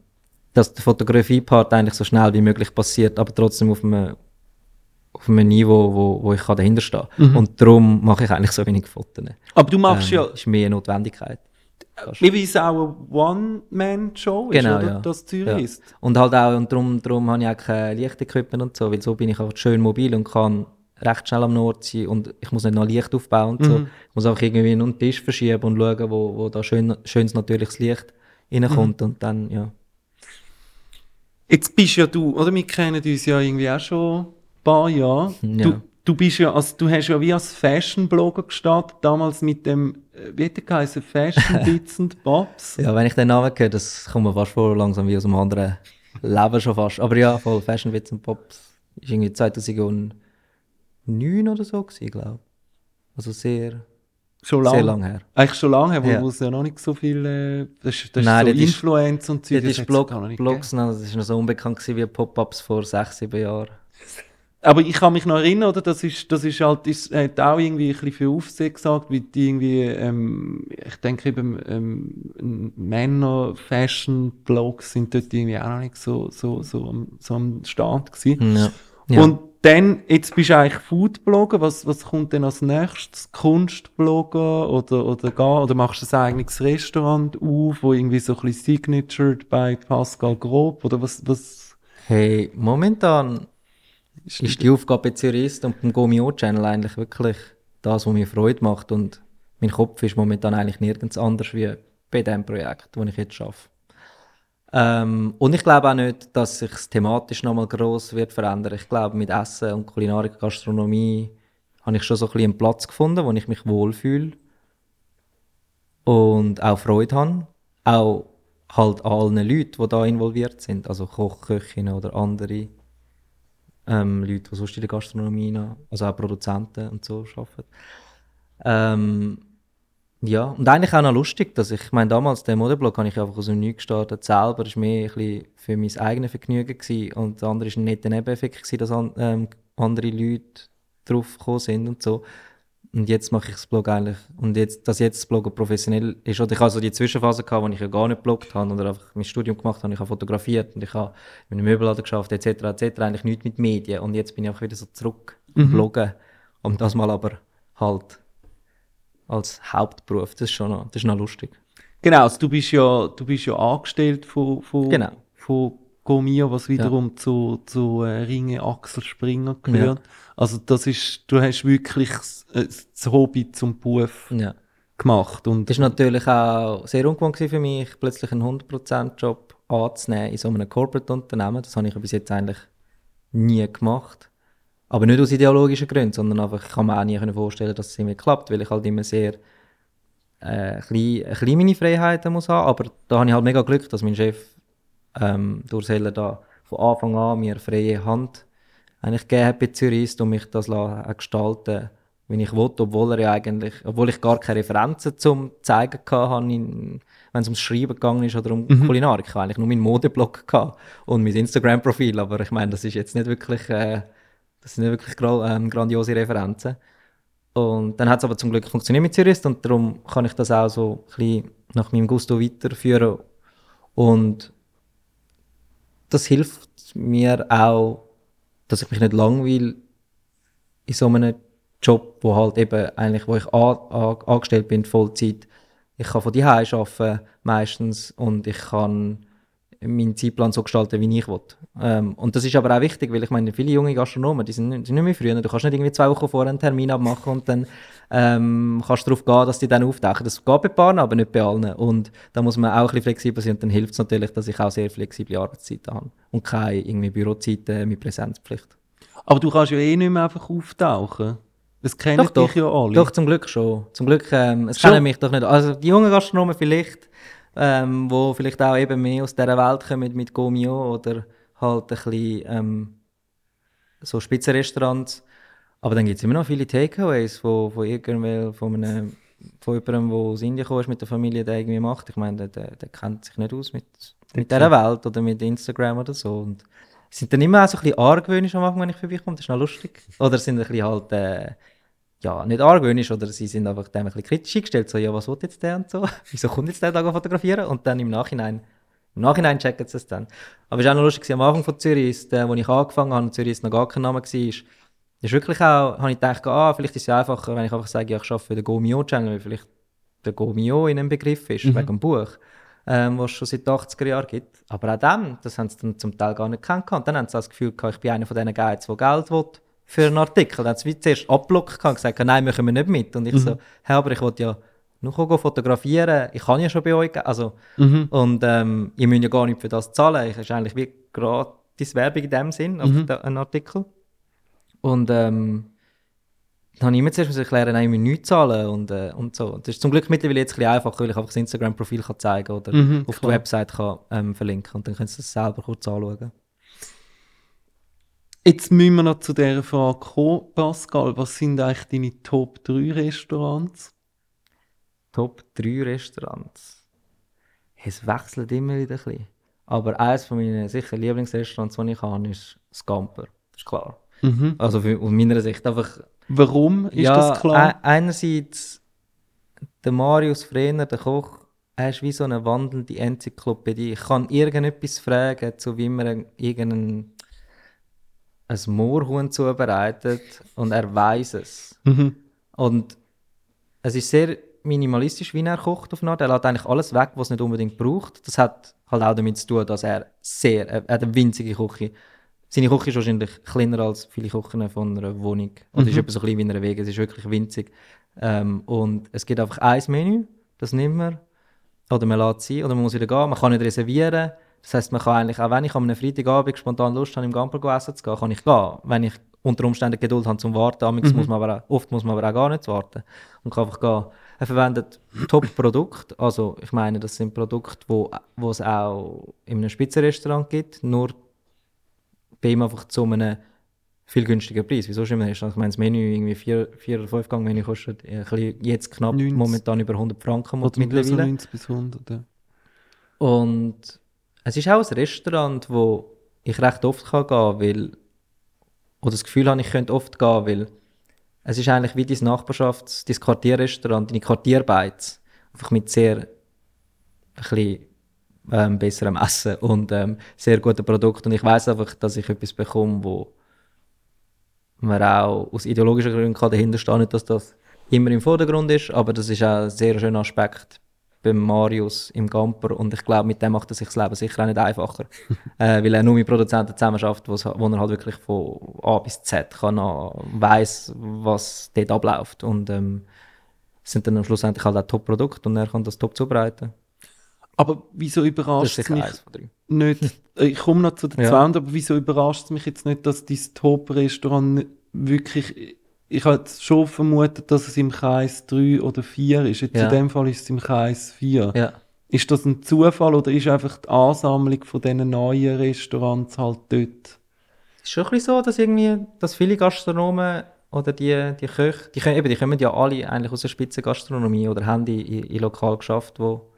dass der Fotografie-Part eigentlich so schnell wie möglich passiert, aber trotzdem auf einem, auf einem Niveau, wo, wo ich kann dahinter stehen kann. Und darum mache ich eigentlich so wenig Fotos. Aber du machst Ähm, ja, ist mehr eine Notwendigkeit. wie es auch eine One-Man-Show ist, Genau, oder? ja. Das Zürich Ja. ist. Und halt auch, und darum, darum habe ich auch kein Lichtequipment und so, weil so bin ich auch schön mobil und kann recht schnell am Ort sein und ich muss nicht noch Licht aufbauen und so. Mhm. Ich muss einfach irgendwie einen Tisch verschieben und schauen, wo, wo da schön, schönes natürliches Licht reinkommt Mhm. und dann, ja. Jetzt bist ja du, oder? Wir kennen uns ja irgendwie auch schon ein paar Jahre. Ja. Du, du bist ja, also du hast ja wie als Fashion-Blogger gestartet, damals mit dem, äh, wie hat der geheißen, Fashion and Bobs. Ja, wenn ich den Namen höre, das kommt mir fast vor, langsam wie aus einem anderen Leben schon fast. Aber ja, voll Fashion und Pops. Ist irgendwie 2009 oder so glaube ich. Also sehr, Schon sehr lange. lang her. Eigentlich schon lange, wo Ja. wo es ja noch nicht so viel, äh, das, ist- das Nein, ist so ist- Influencer und Zeug, Das das ist Blog, gar noch nicht Blogs, noch, das ist noch so unbekannt gewesen wie Pop-Ups vor sechs, sieben Jahren. Aber ich kann mich noch erinnern, oder? Das ist, das ist halt, ist, hat auch irgendwie ein bisschen für Aufsehen gesagt, wie die irgendwie, ähm, ich denke eben, ähm, Männer-Fashion-Blogs sind dort irgendwie auch noch nicht so, so, so, am, so am Start gewesen. Ja. ja. Und dann, jetzt bist du eigentlich Foodblogger, was, was kommt denn als nächstes? Kunstblogger oder, oder gar, oder machst du ein eigenes Restaurant auf, wo irgendwie so ein bisschen signatured bei Pascal Grob, oder was, was hey, momentan ist, ist die Aufgabe bei Zürist und beim Gomio-Channel eigentlich wirklich das, was mir Freude macht. Und mein Kopf ist momentan eigentlich nirgends anders wie bei dem Projekt, das ich jetzt arbeite. Ähm, und ich glaube auch nicht, dass sich thematisch nochmal gross wird verändern. Ich glaube, mit Essen und Kulinarik, Gastronomie habe ich schon so ein bisschen einen Platz gefunden, wo ich mich wohlfühle und auch Freude habe. Auch halt allen Leuten, die da involviert sind, also Koch, Köchinnen oder andere ähm, Leute, die sonst in der Gastronomie noch, also auch Produzenten und so arbeiten. Ähm, ja, und eigentlich auch noch lustig, dass ich, ich meine, damals, den Modeblog habe ich einfach aus dem Nichts gestartet, selber, das war mehr ein bisschen für mein eigenes Vergnügen gewesen, und das andere war ein netter Nebeneffekt, gewesen, dass an, ähm, andere Leute drauf gekommen sind und so. Und jetzt mache ich das Blog eigentlich, und jetzt, dass jetzt das Bloggen professionell ist, oder ich hatte so die Zwischenphase gehabt, wo ich ja gar nicht bloggt habe, oder einfach mein Studium gemacht habe, ich habe fotografiert und ich habe in einem Möbelladen geschafft, etc., etc., eigentlich nichts mit Medien, und jetzt bin ich auch wieder so zurück im Bloggen, und das mal aber halt als Hauptberuf, das ist schon noch, das ist noch lustig. Genau, also du bist ja, du bist ja angestellt von, von, Genau. von Gomio, was wiederum zu, zu äh, Ringe Axel Springer gehört. Also das ist, du hast wirklich das, äh, das Hobby zum Beruf Ja. gemacht. Und Das war natürlich auch sehr ungewohnt für mich, plötzlich einen 100%-Job anzunehmen in so einem Corporate-Unternehmen. Das habe ich bis jetzt eigentlich nie gemacht. Aber nicht aus ideologischen Gründen, sondern einfach, ich kann mir auch nie vorstellen, dass es irgendwie klappt, weil ich halt immer sehr äh, klein, ein bisschen meine Freiheiten muss haben. Aber da habe ich halt mega Glück, dass mein Chef ähm, durch Heller da von Anfang an mir freie Hand eigentlich gegeben hat bei Zürich und mich das auch gestalten wie ich wollte, obwohl er ja eigentlich, obwohl ich gar keine Referenzen zum zeigen hatte, wenn es ums Schreiben gegangen ist oder um Kulinarik. Ich eigentlich nur meinen Modeblog gehabt und mein Instagram-Profil, aber ich meine, das ist jetzt nicht wirklich, äh, das sind wirklich ähm, grandiose Referenzen. Und dann hat es aber zum Glück funktioniert mit Zürich und darum kann ich das auch so ein bisschen nach meinem Gusto weiterführen. Und das hilft mir auch, dass ich mich nicht langweile in so einem Job, wo halt eben eigentlich, wo ich an, an, angestellt bin, Vollzeit. Ich kann von die arbeiten meistens und ich kann meinen Zeitplan so gestalten, wie ich will. Ähm, und das ist aber auch wichtig, weil ich meine, viele junge Gastronomen, die sind, nicht- die sind nicht mehr früher. Du kannst nicht irgendwie zwei Wochen vorher einen Termin abmachen und dann ähm, kannst du darauf gehen, dass die dann auftauchen. Das geht bei Paaren, aber nicht bei allen. Und da muss man auch ein bisschen flexibel sein und dann hilft es natürlich, dass ich auch sehr flexible Arbeitszeiten habe und keine irgendwie Bürozeiten mit Präsenzpflicht. Aber du kannst ja eh nicht mehr einfach auftauchen. Das kennen Doch, doch. dich ja alle. Doch, zum Glück schon. Zum Glück, ähm, es Schon? kennen mich doch nicht. Also die jungen Gastronomen vielleicht, ähm, wo vielleicht auch eben mehr aus dieser Welt kommen mit Gomio oder halt ein bisschen ähm, so Spitzenrestaurants. Aber dann gibt es immer noch viele Takeaways, wo, wo irgendwer von einem von jemandem, der aus Indien ist, mit der Familie, der irgendwie macht. Ich meine, der, der, der kennt sich nicht aus mit, mit dieser Welt oder mit Instagram oder so. Und sind dann immer auch so ein bisschen argwöhnisch am Anfang, wenn ich vorbeikomme. Das ist noch lustig. Oder sind ein bisschen halt, äh, ja, nicht argwöhnisch, oder sie sind einfach dem ein bisschen kritisch eingestellt. So, ja, was will jetzt der und so? Wieso kommt jetzt der da fotografieren? Und dann im Nachhinein, im Nachhinein checken sie es dann. Aber es war auch noch lustig, am Anfang von Zürich, ist, äh, wo ich angefangen habe, und Zürich ist noch gar kein Name war, ist, ist wirklich auch, habe ich gedacht, ah, vielleicht ist es einfacher, wenn ich einfach sage, ja, ich arbeite für den GoMio-Channel, weil vielleicht der GoMio in einem Begriff ist, wegen dem Buch, ähm, was es schon seit den 80er Jahren gibt. Aber auch dann, das haben sie dann zum Teil gar nicht gekannt. Und dann haben sie das Gefühl gehabt, ich bin einer von diesen Guides, der Geld will für einen Artikel. Dann haben sie zuerst abblockt und gesagt, nein, wir nicht mit. Und ich so, hey, aber ich wollte ja kommen fotografieren, ich kann ja schon bei euch, also, und ähm, ihr müsst ja gar nicht für das zahlen. Ich ist eigentlich wie gratis Werbung in dem Sinn, auf mhm. einen Artikel. Und ähm, dann habe ich immer zuerst erklären, nein, ich muss nichts zahlen und, äh, und so. Das ist zum Glück mittlerweile jetzt ein bisschen einfacher, weil ich einfach das Instagram-Profil zeigen kann oder mhm, auf klar. der Website kann, ähm, verlinken und dann können Sie das selber kurz anschauen. Jetzt müssen wir noch zu dieser Frage kommen, Pascal. Was sind eigentlich deine Top 3 Restaurants? Top 3 Restaurants? Es wechselt immer wieder ein bisschen. Aber eines von meinen sicher Lieblingsrestaurants, die ich habe, ist das Gamper. Das ist klar. Mhm. Also für, aus meiner Sicht einfach... Warum ist ja, das klar? einerseits, der Marius Frehner, der Koch, er ist wie so eine wandelnde Enzyklopädie. Ich kann irgendetwas fragen, zu wie man irgendeinen ein Moorhuhn zubereitet und er weiß es. Mhm. Und es ist sehr minimalistisch, wie er kocht auf Art. Er lässt eigentlich alles weg, was er nicht unbedingt braucht. Das hat halt auch damit zu tun, dass er sehr, er hat eine winzige Küche. Seine Küche ist wahrscheinlich kleiner als viele Küchen von einer Wohnung. Oder mhm. ist etwa so klein wie in einer Wege. Es ist wirklich winzig. Ähm, und es gibt einfach ein Menü, das nimmt man. Oder man lässt sie, oder man muss wieder gehen. Man kann nicht reservieren. Das heisst, man kann eigentlich, auch wenn ich einem Freitagabend spontan Lust habe, im Gamper essen zu gehen, kann ich gehen. Wenn ich unter Umständen Geduld habe zum Warten, mhm. muss man aber auch, oft muss man aber auch gar nicht warten und kann einfach gehen. Er verwendet Top-Produkte, also ich meine, das sind Produkte, wo, wo es auch in einem Spitzenrestaurant gibt, nur bei ihm einfach zu einem viel günstiger Preis. Wieso schon immer Ich meine, das Menü, irgendwie vier, vier oder fünf Gang Menü kostet jetzt knapp 90. momentan über 100 Franken mittlerweile. So 90 bis 100, ja. Und es ist auch ein Restaurant, wo ich recht oft kann weil, oder das Gefühl habe, ich könnte oft gehen, weil es ist eigentlich wie dein Nachbarschafts-, dein Quartierrestaurant, deine Quartierbeiz. Einfach mit sehr, ein bisschen, ähm, besserem Essen und ähm, sehr guten Produkten. Und ich weiß einfach, dass ich etwas bekomme, wo man auch aus ideologischen Gründen kann dahinter nicht, dass das immer im Vordergrund ist, aber das ist auch ein sehr schöner Aspekt beim Marius im Gamper. Und ich glaube, mit dem macht er sich das Leben sicher auch nicht einfacher, äh, weil er nur mit Produzenten zusammen schafft, wo er halt wirklich von A bis Z kann, weiß, was dort abläuft. Und ähm, sind dann am Schluss eigentlich halt auch Top-Produkte und er kann das top zubereiten. Aber wieso überrascht es mich nicht, ich komme noch zu der ja. zweiten, aber wieso überrascht es mich jetzt nicht, dass dein Top-Restaurant wirklich ich habe schon vermutet, dass es im Kreis 3 oder 4 ist. Jetzt ja. In dem Fall ist es im Kreis 4. Ja. Ist das ein Zufall oder ist einfach die Ansammlung von diesen neuen Restaurants halt dort? Es ist schon ein bisschen so, dass, irgendwie, dass viele Gastronomen oder die, die Köche, die, können, eben, die kommen ja alle eigentlich aus der Spitzengastronomie oder haben die in, in Lokal geschafft, wo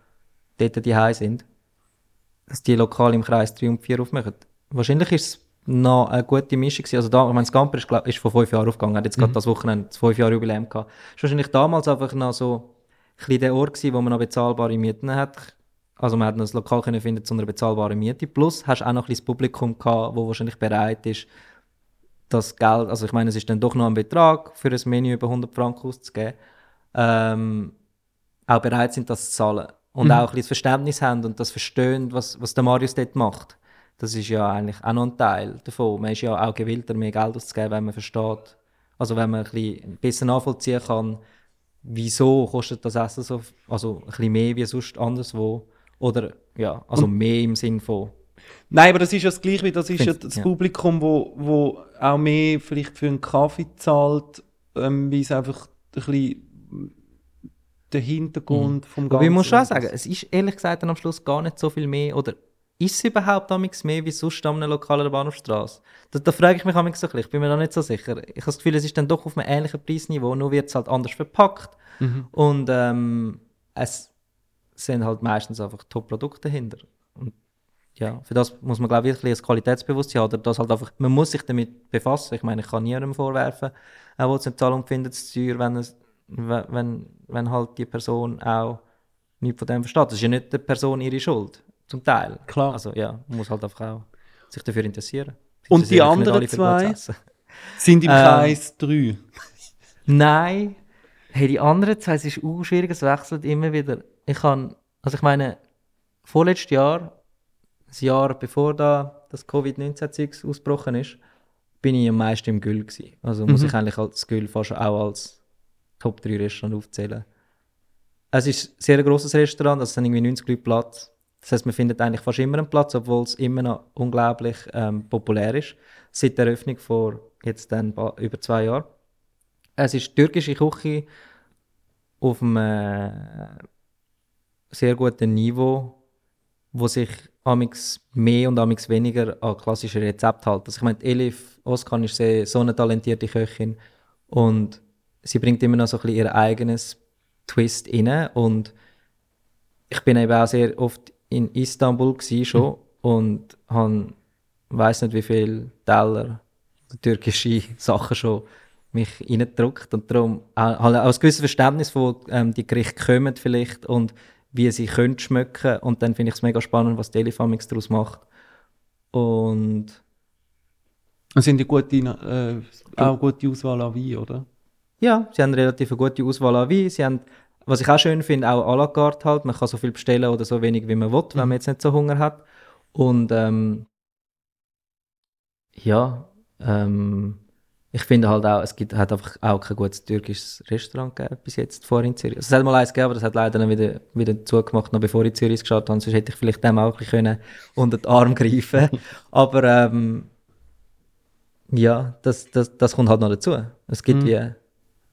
dort die sind. Dass die lokal im Kreis 3 und 4 aufmachen. Wahrscheinlich ist es noch eine gute Mischung. Also da, ich meine, das Camper ist, glaub, ist vor fünf Jahren aufgegangen, hat jetzt mhm. gerade das Wochenende das fünf Jahre Jubiläum gehabt. Es war wahrscheinlich damals einfach noch so ein der Ort gewesen, wo man noch bezahlbare Mieten hat. Also man hat noch ein Lokal können finden zu einer bezahlbaren Miete. Plus hast du auch noch ein das Publikum gehabt, wo wahrscheinlich bereit ist, das Geld, also ich meine, es ist dann doch noch ein Betrag für ein Menü über 100 Franken auszugeben, ähm, auch bereit sind, das zu zahlen. Und mhm. auch ein bisschen das Verständnis haben und das verstehen, was, was der Marius dort macht. Das ist ja eigentlich auch noch ein Teil davon. Man ist ja auch gewillter, mehr Geld auszugeben, wenn man versteht, also wenn man ein bisschen besser nachvollziehen kann, wieso kostet das Essen so, also ein bisschen mehr wie sonst anderswo. Oder ja, also Und mehr im Sinn von. Nein, aber das ist ja das Gleiche, wie das ist ja das ja. Publikum, wo, wo auch mehr vielleicht für einen Kaffee zahlt, ähm, wie es einfach ein bisschen der Hintergrund mhm. vom Ganzen. Aber ich muss schon sagen, es ist ehrlich gesagt dann am Schluss gar nicht so viel mehr, oder ist es überhaupt amigs mehr wie sonst an einer lokalen Bahnhofstrasse? Da, da frage ich mich amigs so ein bisschen, ich bin mir da nicht so sicher. Ich habe das Gefühl, es ist dann doch auf einem ähnlichen Preisniveau, nur wird es halt anders verpackt. Mhm. Und ähm, es sind halt meistens einfach Top-Produkte dahinter. Und ja, für das muss man, glaube ich, wirklich ein Qualitätsbewusstsein haben. Oder das halt einfach, man muss sich damit befassen. Ich meine, ich kann niemandem vorwerfen, auch es eine Zahlung findet, es teuer, wenn, es, wenn, wenn halt die Person auch nichts von dem versteht. Das ist ja nicht der Person ihre Schuld. Zum Teil. Klar. Also ja, man muss halt einfach auch sich dafür interessieren. Und die anderen zwei sind im ähm, Kreis 3? Nein. Hey, die anderen zwei, es ist auch schwierig, es wechselt immer wieder. Ich kann, also ich meine, vorletztes Jahr, das Jahr bevor da das Covid-19-Zeug ausgebrochen ist, bin ich am meisten im Gül gewesen. Also mhm. muss ich eigentlich als Gül fast auch als Top 3 Restaurant aufzählen. Es ist ein sehr grosses Restaurant, also es sind irgendwie 90 Leute Platz. Das heißt, man findet eigentlich fast immer einen Platz, obwohl es immer noch unglaublich ähm, populär ist. Seit der Eröffnung vor jetzt dann über zwei Jahren. Es ist türkische Küche auf einem äh, sehr guten Niveau, wo sich amix mehr und amix weniger an klassische Rezepte hält. Also ich meine, Elif Oskan ist sehr, so eine talentierte Köchin und sie bringt immer noch so ein bisschen ihr eigenes Twist rein und ich bin eben auch sehr oft in Istanbul gsi schon und han weiß nicht wie viel Teller türkische Sachen schon mich reingedrückt und darum auch, halt auch ein gewisses Verständnis von ähm, die Gerichte kommen vielleicht und wie sie können schmecken und dann finde ich es mega spannend, was die Elefamix daraus macht und sind die gute, äh, auch gute Auswahl an Wein, oder? Ja, sie haben relativ eine gute Auswahl an Wein. Sie haben, was ich auch schön finde, auch à la carte halt. Man kann so viel bestellen oder so wenig, wie man will, wenn man jetzt nicht so Hunger hat. Und ähm, ja, ähm, ich finde halt auch, es gibt, hat einfach auch kein gutes türkisches Restaurant gegeben bis jetzt vor in Zürich. Also es hat mal eins gegeben, aber das hat leider dann wieder, wieder zugemacht, noch bevor ich in Zürich geschaut habe. Sonst hätte ich vielleicht dem auch ein bisschen unter den Arm greifen Aber ähm, ja, das, das, das kommt halt noch dazu. Es gibt Mhm. wie,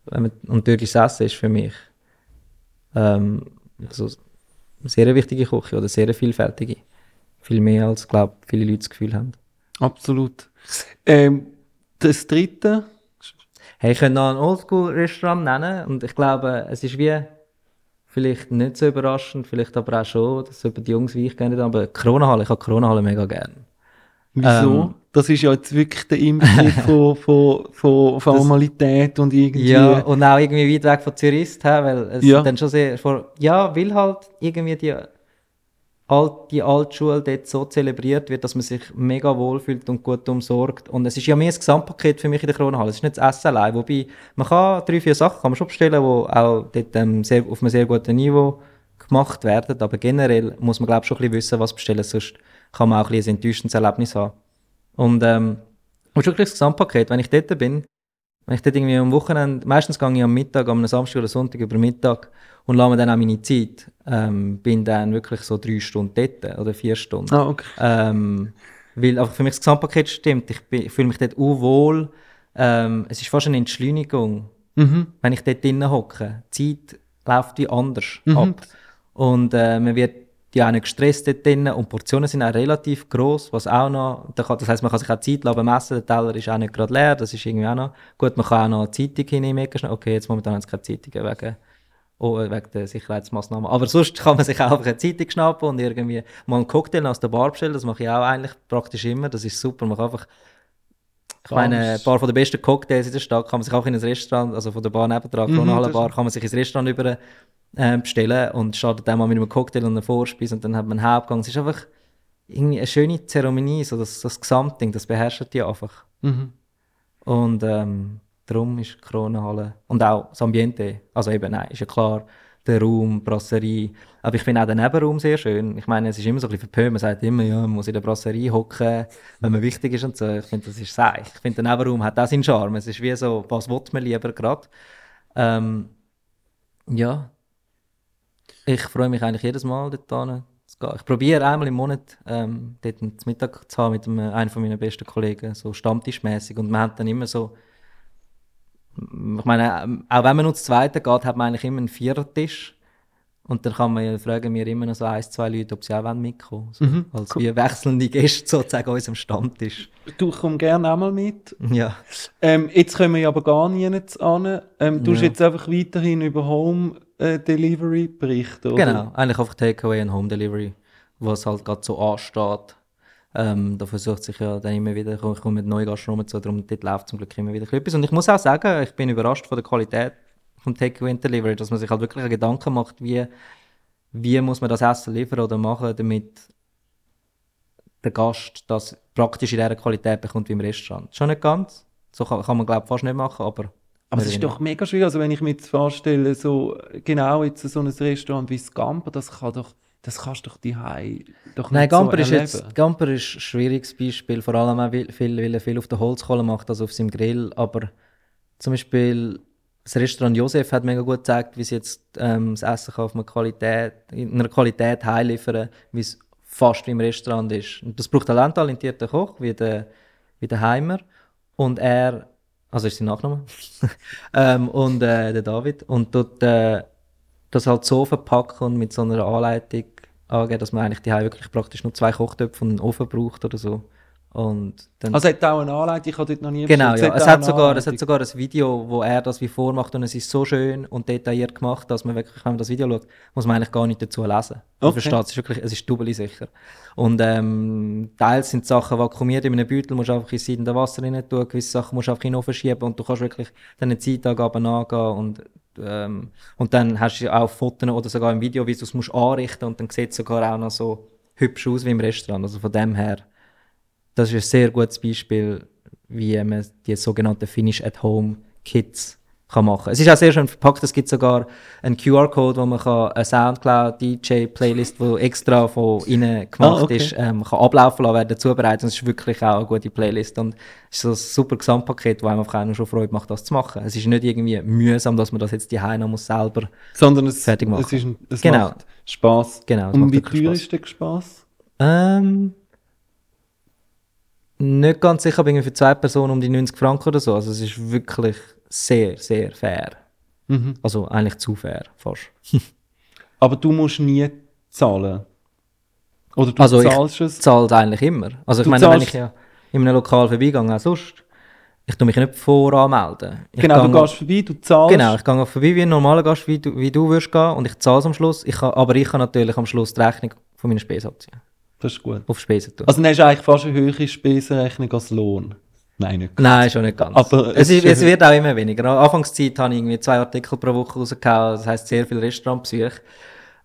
wenn man, und türkisches Essen ist für mich ähm, also eine sehr wichtige Küche oder sehr vielfältige. Viel mehr als, glaube viele Leute das Gefühl haben. Absolut. Ähm, das dritte, Hey, ich könnte noch ein Oldschool-Restaurant nennen und ich glaube, es ist wie vielleicht nicht so überraschend, vielleicht aber auch schon, dass über die Jungs wie ich gerne aber Corona-Halle, ich habe Corona-Halle mega gern. wieso? Ähm. Das ist ja jetzt wirklich der Inbegriff von, von, von Formalität und irgendwie. Ja, und auch irgendwie weit weg von Zürich, hä, weil es Ja. dann schon sehr vor, ja, weil halt irgendwie die, alt, die Altschule dort so zelebriert wird, dass man sich mega wohlfühlt und gut umsorgt. Und es ist ja mehr ein Gesamtpaket für mich in der Kronenhalle. Es ist nicht das Essen allein, wobei man kann drei, vier Sachen kann man schon bestellen, die auch dort ähm, sehr, auf einem sehr guten Niveau gemacht werden, aber generell muss man glaube ich schon ein bisschen wissen, was bestellen, sonst kann man auch ein, bisschen ein enttäuschendes Erlebnis haben. Und ähm, und wirklich das Gesamtpaket, wenn ich dort bin, wenn ich dort irgendwie am Wochenende, meistens gehe ich am Mittag, am Samstag oder Sonntag über Mittag und lasse mir dann auch meine Zeit, ähm, bin dann wirklich so drei Stunden dort oder vier Stunden. Ah, okay. Ähm, weil einfach für mich das Gesamtpaket stimmt. Ich, bin- ich fühle mich dort auch wohl. Ähm, es ist fast eine Entschleunigung, Mhm. wenn ich dort drinnen hocke. Die Zeit läuft wie anders Mhm. ab. Und äh, man wird ja auch nicht gestresst dort drinnen. Und die Portionen sind auch relativ groß, was auch noch, das heisst, man kann sich auch Zeit lassen messen. Der Teller ist auch nicht gerade leer, das ist irgendwie auch noch gut. Man kann auch noch eine Zeitung hinnehmen. Okay, jetzt momentan haben sie keine Zeitungen wegen, oh, wegen der Sicherheitsmaßnahmen. Aber sonst kann man sich auch einfach eine Zeitung schnappen und irgendwie mal einen Cocktail aus der Bar bestellen. Das mache ich auch eigentlich praktisch immer. Das ist super. Man kann einfach ich meine, ein paar von den besten Cocktails in der Stadt kann man sich auch in ein Restaurant, also von der Bar nebendran, Mhm, Bar, kann man sich ins Restaurant über äh, bestellen und startet dann mal mit einem Cocktail und einer Vorspeise und dann hat man einen Hauptgang. Es ist einfach irgendwie eine schöne Zeremonie, so das, das Gesamtding, das beherrscht die einfach. Mhm. Und ähm, darum ist die Kronenhalle und auch das Ambiente, also eben, nein, ist ja klar, der Raum, die Brasserie, aber ich finde auch den Nebenraum sehr schön. Ich meine, es ist immer so ein bisschen verpönt, man sagt immer, ja, man muss in der Brasserie hocken, wenn man wichtig ist und so. Ich finde, das ist seich. Ich finde, der Nebenraum hat auch seinen Charme. Es ist wie so, was will man lieber gerade? Ähm, ja. Ich freue mich eigentlich jedes Mal dort zu gehen. Ich probiere einmal im Monat ähm, dort zum Mittag zu haben mit einem, einem von meinen besten Kollegen, so stammtischmäßig Und man hat dann immer so, ich meine, ähm, auch wenn man nur zu zweiten geht, hat man eigentlich immer einen Vierertisch. Und dann kann man ja, fragen wir immer noch so ein, zwei Leute, ob sie auch wollen mitkommen so, Mhm, Als cool. wie wechselnde Gäste sozusagen an unserem Stammtisch. Du komm gerne auch mal mit. Ja. Ähm, jetzt können wir aber gar nicht an. Ähm, du hast Ja. jetzt einfach weiterhin über Home äh, Delivery berichten, oder? Genau, eigentlich einfach Takeaway und Home Delivery, was halt gerade so ansteht. Ähm, da versucht sich ja dann immer wieder, ich komme mit neuen Gastronomen zu, darum dort läuft zum Glück immer wieder etwas. Und ich muss auch sagen, ich bin überrascht von der Qualität vom Takeaway und Delivery, dass man sich halt wirklich Gedanken macht, wie, wie muss man das Essen liefern oder machen, damit der Gast das praktisch in dieser Qualität bekommt wie im Restaurant. Schon nicht ganz, so kann, kann man glaube ich fast nicht machen, aber... Aber es ist doch mega schwierig. Also wenn ich mir jetzt vorstelle, so genau jetzt so ein Restaurant wie Scamper, das kann doch, das kannst du doch die doch Nein, nicht Gamper so ist jetzt Gamper ist ein schwieriges Beispiel, vor allem auch weil, viel, weil er viel auf der Holzkohle macht, also auf seinem Grill. Aber zum Beispiel das Restaurant Josef hat mega gut gezeigt, wie sie jetzt ähm, das Essen kann auf eine Qualität, in einer Qualität heimliefern, wie es fast wie im Restaurant ist. Und das braucht einen talentierten Koch, wie der, wie der Heimer. Und er, also ist sein Nachname, ähm, und äh, der David. Und dort äh, das halt so verpacken und mit so einer Anleitung angeben, dass man eigentlich die wirklich praktisch nur zwei Kochtöpfe und einen Ofen braucht oder so. Und dann Also hat auch eine Anleitung, ich habe dort noch nie Genau, ja. Es auch hat, sogar, es hat sogar ein Video, wo er das wie vormacht und es ist so schön und detailliert gemacht, dass man wirklich, wenn man das Video schaut, muss man eigentlich gar nicht dazu lesen. Man Okay. versteht es ist wirklich, es ist doppelt sicher. Und ähm, teils sind Sachen vakuumiert in einem Beutel, musst einfach in siedende Wasser rein tun, gewisse Sachen musst du einfach in den Ofen schieben und du kannst wirklich deine Zeitangaben angehen und ähm, und dann hast du auch Fotos oder sogar im Video, wie du es musst anrichten und dann sieht es sogar auch noch so hübsch aus wie im Restaurant. Also von dem her das ist ein sehr gutes Beispiel, wie man die sogenannten Finish at Home Kits kann machen. Es ist auch sehr schön verpackt. Es gibt sogar einen QR-Code, wo man kann eine Soundcloud DJ Playlist, wo extra von innen gemacht Ah, okay. ist, ähm, kann ablaufen lassen werden, zubereiten. Es ist wirklich auch eine gute Playlist und es ist so ein super Gesamtpaket, wo einem einfach auch schon Freude macht, das zu machen. Es ist nicht irgendwie mühsam, dass man das jetzt die noch muss selber. Sondern es, fertig machen. es, ist ein, es Genau. macht Spaß. Genau, es Und wie teuer Spaß. ist der Spaß? Ähm, nicht ganz sicher, aber irgendwie für zwei Personen um die 90 Franken oder so. Also es ist wirklich sehr, sehr fair. Mhm. Also eigentlich zu fair, fast. Aber du musst nie zahlen. Oder du Also ich zahlst es. Zahlt eigentlich immer. Also ich Du meine, wenn ich ja in einem Lokal vorbeigehe, auch sonst, ich tue mich nicht voranmelden. Ich Genau, du gehst vorbei, du zahlst. Genau, ich gehe auch vorbei wie ein normaler Gast, wie du, wie du würdest gehen und ich zahle es am Schluss. Ich kann, aber ich kann natürlich am Schluss die Rechnung von meinen Spesen abziehen. Das ist gut. Auf Spesen tun. Also dann hast du eigentlich fast eine höhere Spesenrechnung als Lohn. Nein, nicht. Nein, schon nicht ganz. Aber es, ist, es wird auch immer weniger. An Anfangszeit habe ich irgendwie zwei Artikel pro Woche rausgehauen, das heisst sehr viel Restaurantbesuch.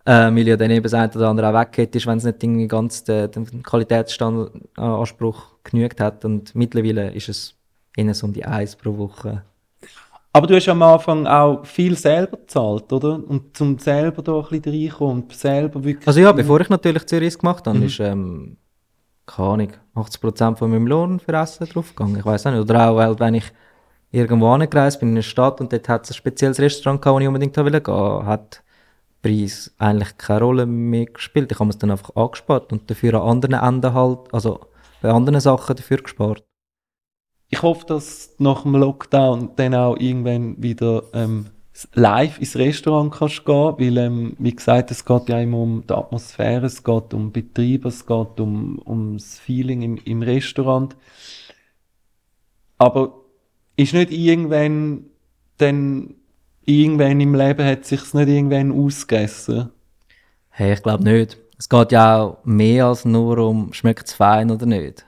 Ähm, weil ja dann eben das eine oder andere auch weggeht ist, wenn es nicht irgendwie ganz den, den Qualitätsstandardanspruch genügt hat. Und mittlerweile ist es eher so um die eins pro Woche. Aber du hast am Anfang auch viel selber gezahlt, oder? Und zum selber da ein bisschen reinkommen und selber wirklich... Also ja, bevor ich natürlich Zürich gemacht habe, Mhm. ist, ähm, keine Ahnung, 80% von meinem Lohn für Essen draufgegangen. Ich weiß nicht. Oder auch, weil, wenn ich irgendwo angereist bin in eine Stadt und dort hat es ein spezielles Restaurant gehabt, wo ich unbedingt gehen wollte, hat der Preis eigentlich keine Rolle mehr gespielt. Ich habe es dann einfach angespart und dafür an anderen Enden halt, also bei anderen Sachen dafür gespart. Ich hoffe, dass nach dem Lockdown dann auch irgendwann wieder ähm, live ins Restaurant kannst gehen, weil, ähm, wie gesagt, es geht ja immer um die Atmosphäre, es geht um Betrieb, es geht um, um das Feeling im, im Restaurant. Aber ist nicht irgendwann, dann irgendwann im Leben hat sich's nicht irgendwann ausgegessen? Hey, ich glaube nicht. Es geht ja auch mehr als nur um, schmeckt es fein oder nicht.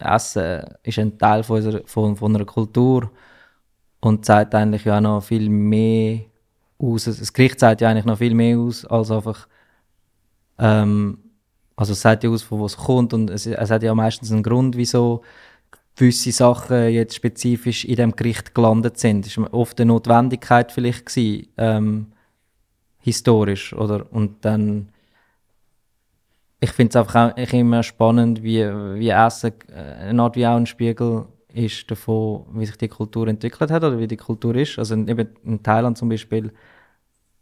Essen ist ein Teil von, unserer, von, von einer Kultur und zeigt eigentlich ja noch viel mehr aus. Das Gericht zeigt ja eigentlich noch viel mehr aus, als einfach. Ähm, also es sagt ja aus, von wo es kommt und es, es hat ja meistens einen Grund, wieso gewisse Sachen jetzt spezifisch in dem Gericht gelandet sind. Es war oft eine Notwendigkeit vielleicht gewesen, ähm, historisch, oder? Und dann ich finde es einfach auch immer spannend, wie, wie Essen äh, eine Art wie auch ein Spiegel ist davon, wie sich die Kultur entwickelt hat oder wie die Kultur ist. Also eben in Thailand zum Beispiel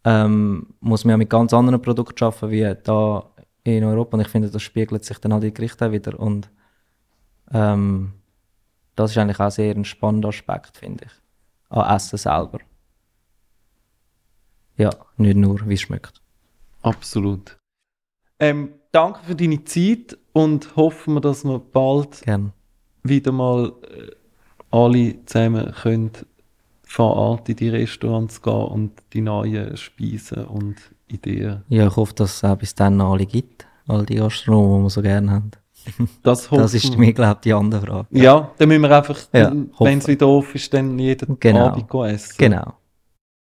ähm, muss man ja mit ganz anderen Produkten arbeiten wie da in Europa und ich finde, das spiegelt sich dann halt in die Gerichte auch wieder und ähm, das ist eigentlich auch sehr ein spannender Aspekt, finde ich, an Essen selber. Ja, nicht nur, wie es schmeckt. Absolut. Ähm, danke für deine Zeit und hoffen wir, dass wir bald Gerne. wieder mal äh, alle zusammen können vor Ort in die Restaurants gehen und die neuen Speisen und Ideen. Ja, ich hoffe, dass es auch bis dann noch alle gibt. All die Gastronomen, die wir so gerne haben. Das, Das ist mir, glaube ich, die andere Frage. Ja, dann müssen wir einfach, Ja, wenn es wieder offen ist, dann jeden Genau. Abend essen. Genau.